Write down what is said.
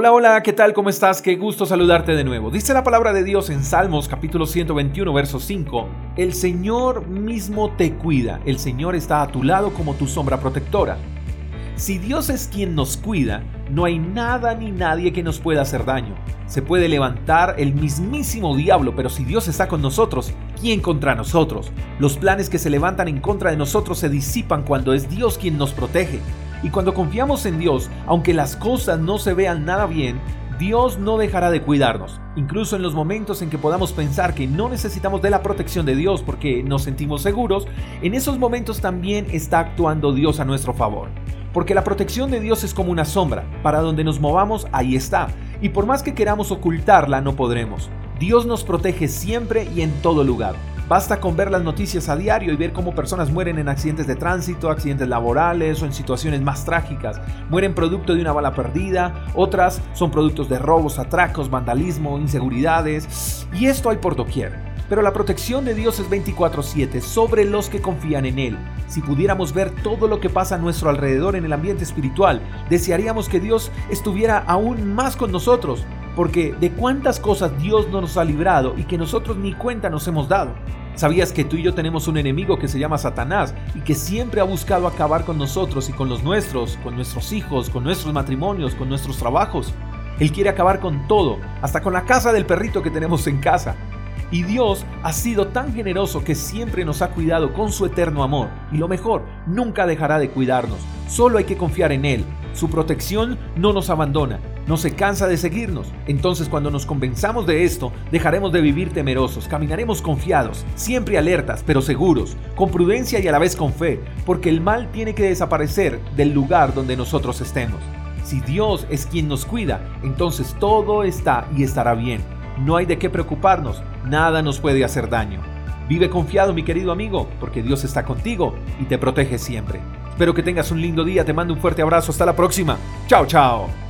Hola, hola, ¿qué tal? ¿Cómo estás? Qué gusto saludarte de nuevo. Dice la palabra de Dios en Salmos capítulo 121, verso 5. El Señor mismo te cuida, el Señor está a tu lado como tu sombra protectora. Si Dios es quien nos cuida, no hay nada ni nadie que nos pueda hacer daño. Se puede levantar el mismísimo diablo, pero si Dios está con nosotros, ¿quién contra nosotros? Los planes que se levantan en contra de nosotros se disipan cuando es Dios quien nos protege. Y cuando confiamos en Dios, aunque las cosas no se vean nada bien, Dios no dejará de cuidarnos, incluso en los momentos en que podamos pensar que no necesitamos de la protección de Dios porque nos sentimos seguros, en esos momentos también está actuando Dios a nuestro favor. Porque la protección de Dios es como una sombra, para donde nos movamos ahí está, y por más que queramos ocultarla no podremos. Dios nos protege siempre y en todo lugar. Basta con ver las noticias a diario y ver cómo personas mueren en accidentes de tránsito, accidentes laborales o en situaciones más trágicas. Mueren producto de una bala perdida, otras son productos de robos, atracos, vandalismo, inseguridades. Y esto hay por doquier. Pero la protección de Dios es 24/7 sobre los que confían en Él. Si pudiéramos ver todo lo que pasa a nuestro alrededor en el ambiente espiritual, desearíamos que Dios estuviera aún más con nosotros, porque de cuántas cosas Dios no nos ha librado y que nosotros ni cuenta nos hemos dado. ¿Sabías que tú y yo tenemos un enemigo que se llama Satanás y que siempre ha buscado acabar con nosotros y con los nuestros, con nuestros hijos, con nuestros matrimonios, con nuestros trabajos? Él quiere acabar con todo, hasta con la casa del perrito que tenemos en casa. Y Dios ha sido tan generoso que siempre nos ha cuidado con su eterno amor. Y lo mejor, nunca dejará de cuidarnos. Solo hay que confiar en Él. Su protección no nos abandona no se cansa de seguirnos. Entonces cuando nos convenzamos de esto, dejaremos de vivir temerosos, caminaremos confiados, siempre alertas, pero seguros, con prudencia y a la vez con fe, porque el mal tiene que desaparecer del lugar donde nosotros estemos. Si Dios es quien nos cuida, entonces todo está y estará bien. No hay de qué preocuparnos, nada nos puede hacer daño. Vive confiado, mi querido amigo, porque Dios está contigo y te protege siempre. Espero que tengas un lindo día, te mando un fuerte abrazo, hasta la próxima. Chao, chao.